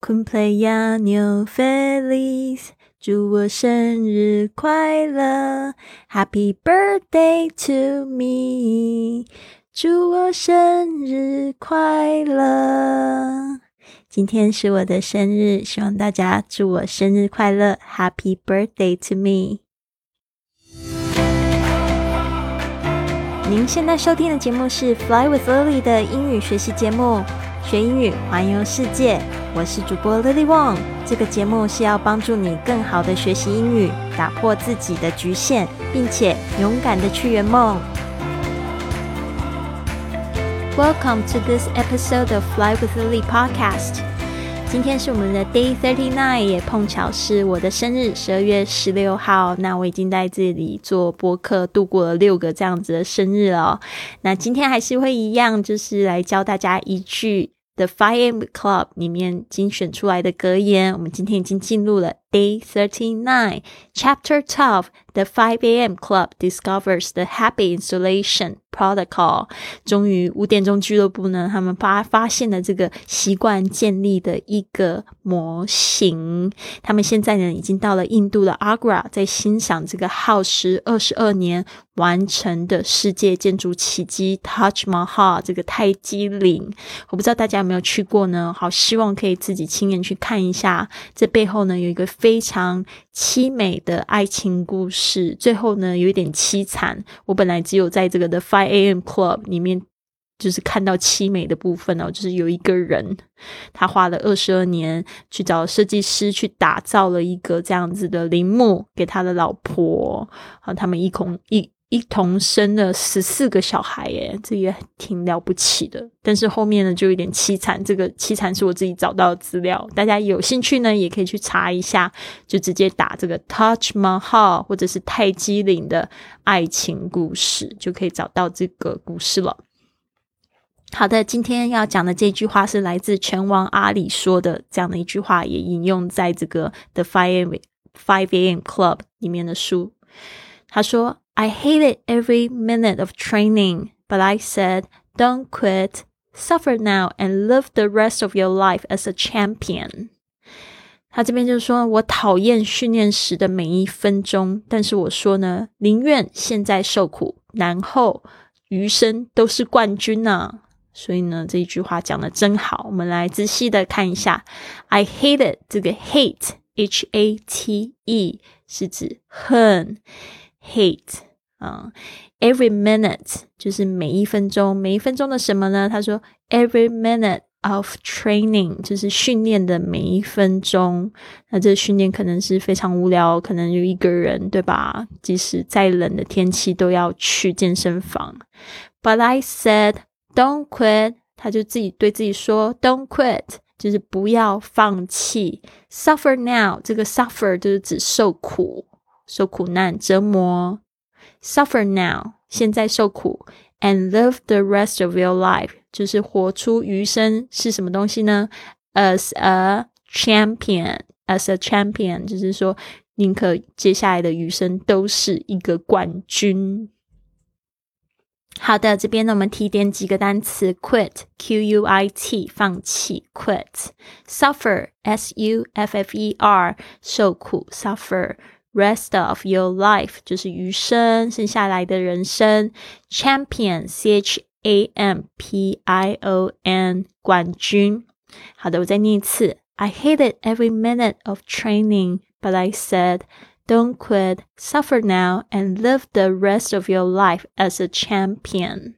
Cumpleaños feliz，祝我生日快乐！Happy birthday to me，祝我生日快乐！今天是我的生日，希望大家祝我生日快乐！Happy birthday to me！您现在收听的节目是 Fly with Lily 的英语学习节目。学英语，环游世界。我是主播 Lily Wong。这个节目是要帮助你更好的学习英语，打破自己的局限，并且勇敢的去圆梦。Welcome to this episode of Fly with Lily podcast。今天是我们的 Day Thirty Nine，也碰巧是我的生日，十二月十六号。那我已经在这里做播客，度过了六个这样子的生日哦。那今天还是会一样，就是来教大家一句。The Five M Club 里面精选出来的格言，我们今天已经进入了 Day Thirty Nine, Chapter Twelve. The Five A.M. Club discovers the Happy Installation Protocol。终于，五点钟俱乐部呢，他们发发现了这个习惯建立的一个模型。他们现在呢，已经到了印度的 Agra，在欣赏这个耗时二十二年。完成的世界建筑奇迹 Taj Mahal 这个泰姬陵，我不知道大家有没有去过呢？好，希望可以自己亲眼去看一下。这背后呢，有一个非常凄美的爱情故事。最后呢，有一点凄惨。我本来只有在这个的 Five A.M. Club 里面，就是看到凄美的部分哦，就是有一个人，他花了二十二年去找设计师去打造了一个这样子的陵墓给他的老婆，啊，他们一同一。一同生了十四个小孩，耶，这也挺了不起的。但是后面呢，就有点凄惨。这个凄惨是我自己找到的资料，大家有兴趣呢，也可以去查一下，就直接打这个 Taj Mahal 或者是泰姬陵的爱情故事，就可以找到这个故事了。好的，今天要讲的这句话是来自拳王阿里说的，这样的一句话也引用在这个 The Five Five A.M. Club 里面的书。他说。I hated every minute of training, but I said, don't quit, suffer now, and live the rest of your life as a champion. 他这边就是说我讨厌训练时的每一分钟，但是我说呢，宁愿现在受苦，然后余生都是冠军呢。所以呢，这一句话讲的真好。我们来仔细的看一下，I hated 这个 hate，h a t e 是指恨，hate。 啊，every minute 就是每一分钟，每一分钟的什么呢？他说，every minute of training 就是训练的每一分钟。那这训练可能是非常无聊，可能有一个人，对吧？即使再冷的天气都要去健身房。But I said, don't quit。他就自己对自己说，don't quit，就是不要放弃。Suffer now，这个 suffer 就是指受苦、受苦难、折磨。Suffer now，现在受苦，and live the rest of your life，就是活出余生是什么东西呢？As a champion，as a champion，就是说宁可接下来的余生都是一个冠军。好的，这边呢，我们提点几个单词：quit，q u i t，放弃；quit，suffer，s u f f e r，受苦；suffer。 Rest of your life 就是余生，剩下来的人生。Champion C H A M P I O N 冠军。好的，我再念一次。I hated every minute of training, but I said, "Don't quit, suffer now, and live the rest of your life as a champion."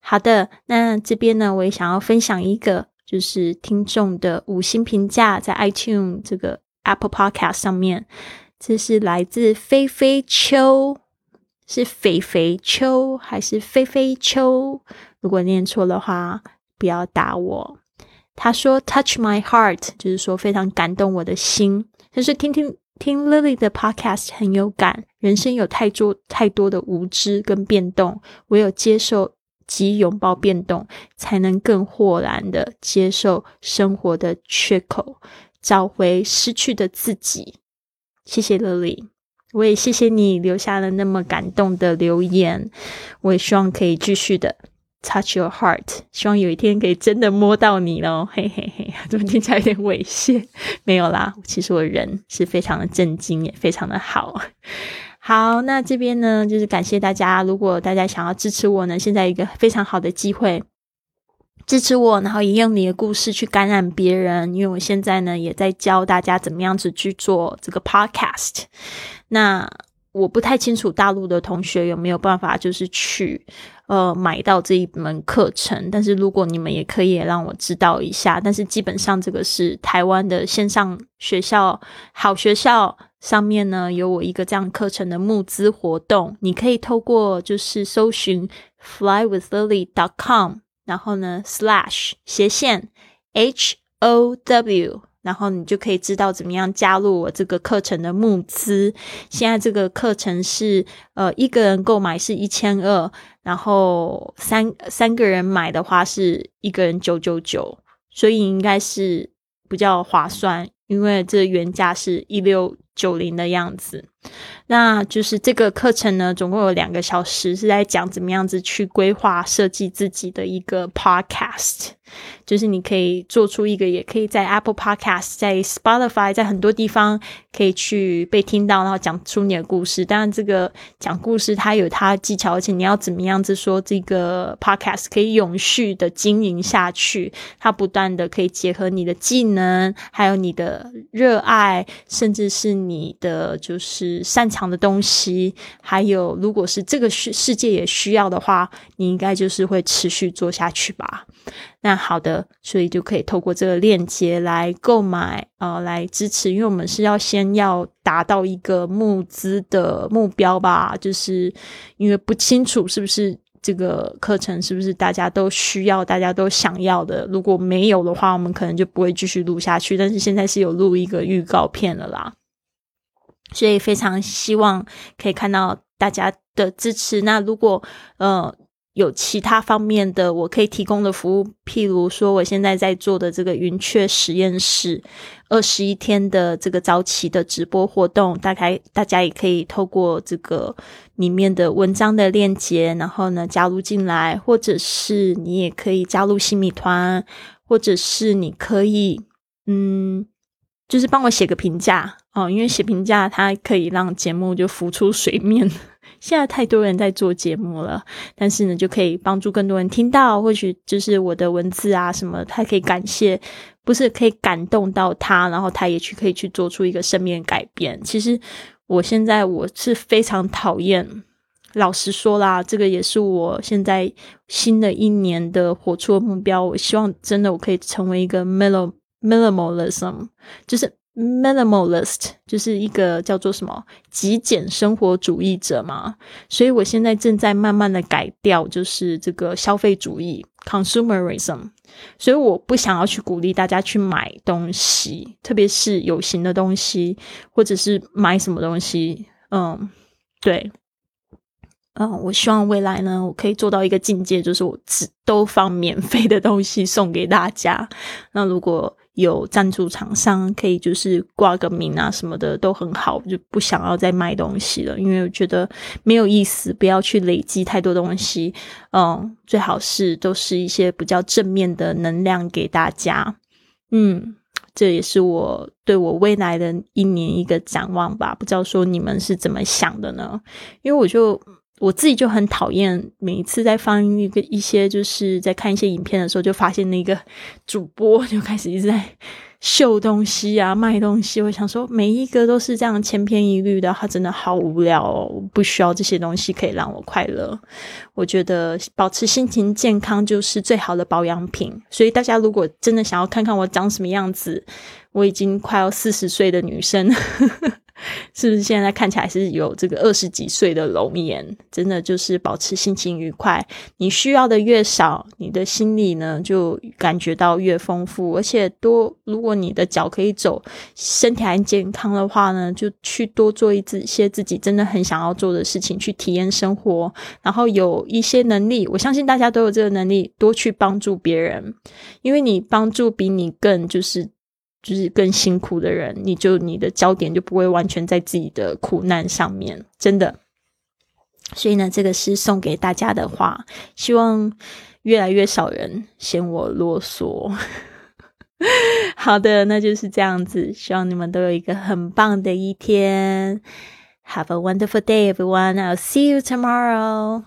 好的，那这边呢，我也想要分享一个，就是听众的五星评价，在 iTune 这个 Apple Podcast 上面。 这是来自菲菲秋，是肥肥秋还是菲菲秋？如果念错的话，不要打我。他说 “touch my heart”，就是说非常感动我的心。就是听听听 Lily 的 podcast 很有感。人生有太多太多的无知跟变动，唯有接受及拥抱变动，才能更豁然的接受生活的缺口，找回失去的自己。谢谢 Lily，，我也谢谢你留下了那么感动的留言。我也希望可以继续的 touch your heart，希望有一天可以真的摸到你喽，嘿嘿嘿，怎么听起来有点猥亵？没有啦，其实我人是非常的震惊，也非常的好。好，那这边呢，就是感谢大家。如果大家想要支持我呢，现在一个非常好的机会，支持我，然后也用你的故事去感染别人。因为我现在呢，也在教大家怎么样子去做这个 podcast。那我不太清楚大陆的同学有没有办法，就是去呃买到这一门课程。但是如果你们也可以让我知道一下。但是基本上这个是台湾的线上学校，好学校。上面呢有我一个这样课程的募资活动，你可以透过就是搜寻 fly with lily dot com 然后呢 slash 斜线 h o w，然后你就可以知道怎么样加入我这个课程的募资。现在这个课程是呃一个人购买是一千二，然后三三个人买的话是一个人九九九，所以应该是比较划算，因为这原价是一六。九零的样子，那就是这个课程呢，总共有两个小时，是在讲怎么样子去规划设计自己的一个 podcast。就是你可以做出一个，也可以在 Apple Podcast、在 Spotify、在很多地方可以去被听到，然后讲出你的故事。当然，这个讲故事它有它的技巧，而且你要怎么样子说这个 Podcast 可以永续的经营下去，它不断的可以结合你的技能，还有你的热爱，甚至是你的就是擅长的东西，还有如果是这个世世界也需要的话，你应该就是会持续做下去吧。那好的，所以就可以透过这个链接来购买，呃，来支持，因为我们是要先要达到一个募资的目标吧，就是因为不清楚是不是这个课程是不是大家都需要、大家都想要的，如果没有的话，我们可能就不会继续录下去。但是现在是有录一个预告片了啦，所以非常希望可以看到大家的支持。那如果呃。有其他方面的我可以提供的服务，譬如说我现在在做的这个云雀实验室二十一天的这个早期的直播活动，大概大家也可以透过这个里面的文章的链接，然后呢加入进来，或者是你也可以加入新米团，或者是你可以嗯，就是帮我写个评价哦，因为写评价它可以让节目就浮出水面。现在太多人在做节目了，但是呢，就可以帮助更多人听到，或许就是我的文字啊什么，他可以感谢，不是可以感动到他，然后他也去可以去做出一个生命改变。其实我现在我是非常讨厌，老实说啦，这个也是我现在新的一年的活出的目标。我希望真的我可以成为一个 minimalism，就是。Minimalist 就是一个叫做什么极简生活主义者嘛，所以我现在正在慢慢的改掉，就是这个消费主义 （consumerism）。所以我不想要去鼓励大家去买东西，特别是有形的东西，或者是买什么东西。嗯，对，嗯，我希望未来呢，我可以做到一个境界，就是我只都放免费的东西送给大家。那如果有赞助厂商可以就是挂个名啊什么的都很好，就不想要再卖东西了，因为我觉得没有意思，不要去累积太多东西。嗯，最好是都是一些比较正面的能量给大家。嗯，这也是我对我未来的一年一个展望吧。不知道说你们是怎么想的呢？因为我就。我自己就很讨厌每一次在放一个一些，就是在看一些影片的时候，就发现那个 主播 就开始一直在秀东西啊、卖东西。我想说，每一个都是这样千篇一律的，他真的好无聊哦！不需要这些东西可以让我快乐。我觉得保持心情健康就是最好的保养品。所以大家如果真的想要看看我长什么样子，我已经快要四十岁的女生。是不是现在看起来是有这个二十几岁的容颜？真的就是保持心情愉快。你需要的越少，你的心里呢就感觉到越丰富。而且多，如果你的脚可以走，身体还健康的话呢，就去多做一些自己真的很想要做的事情，去体验生活。然后有一些能力，我相信大家都有这个能力，多去帮助别人，因为你帮助比你更就是。就是更辛苦的人你就你的焦点就不会完全在自己的苦难上面真的。所以呢这个是送给大家的话希望越来越少人嫌我啰嗦。好的那就是这样子希望你们都有一个很棒的一天。Have a wonderful day everyone. I'll see you tomorrow.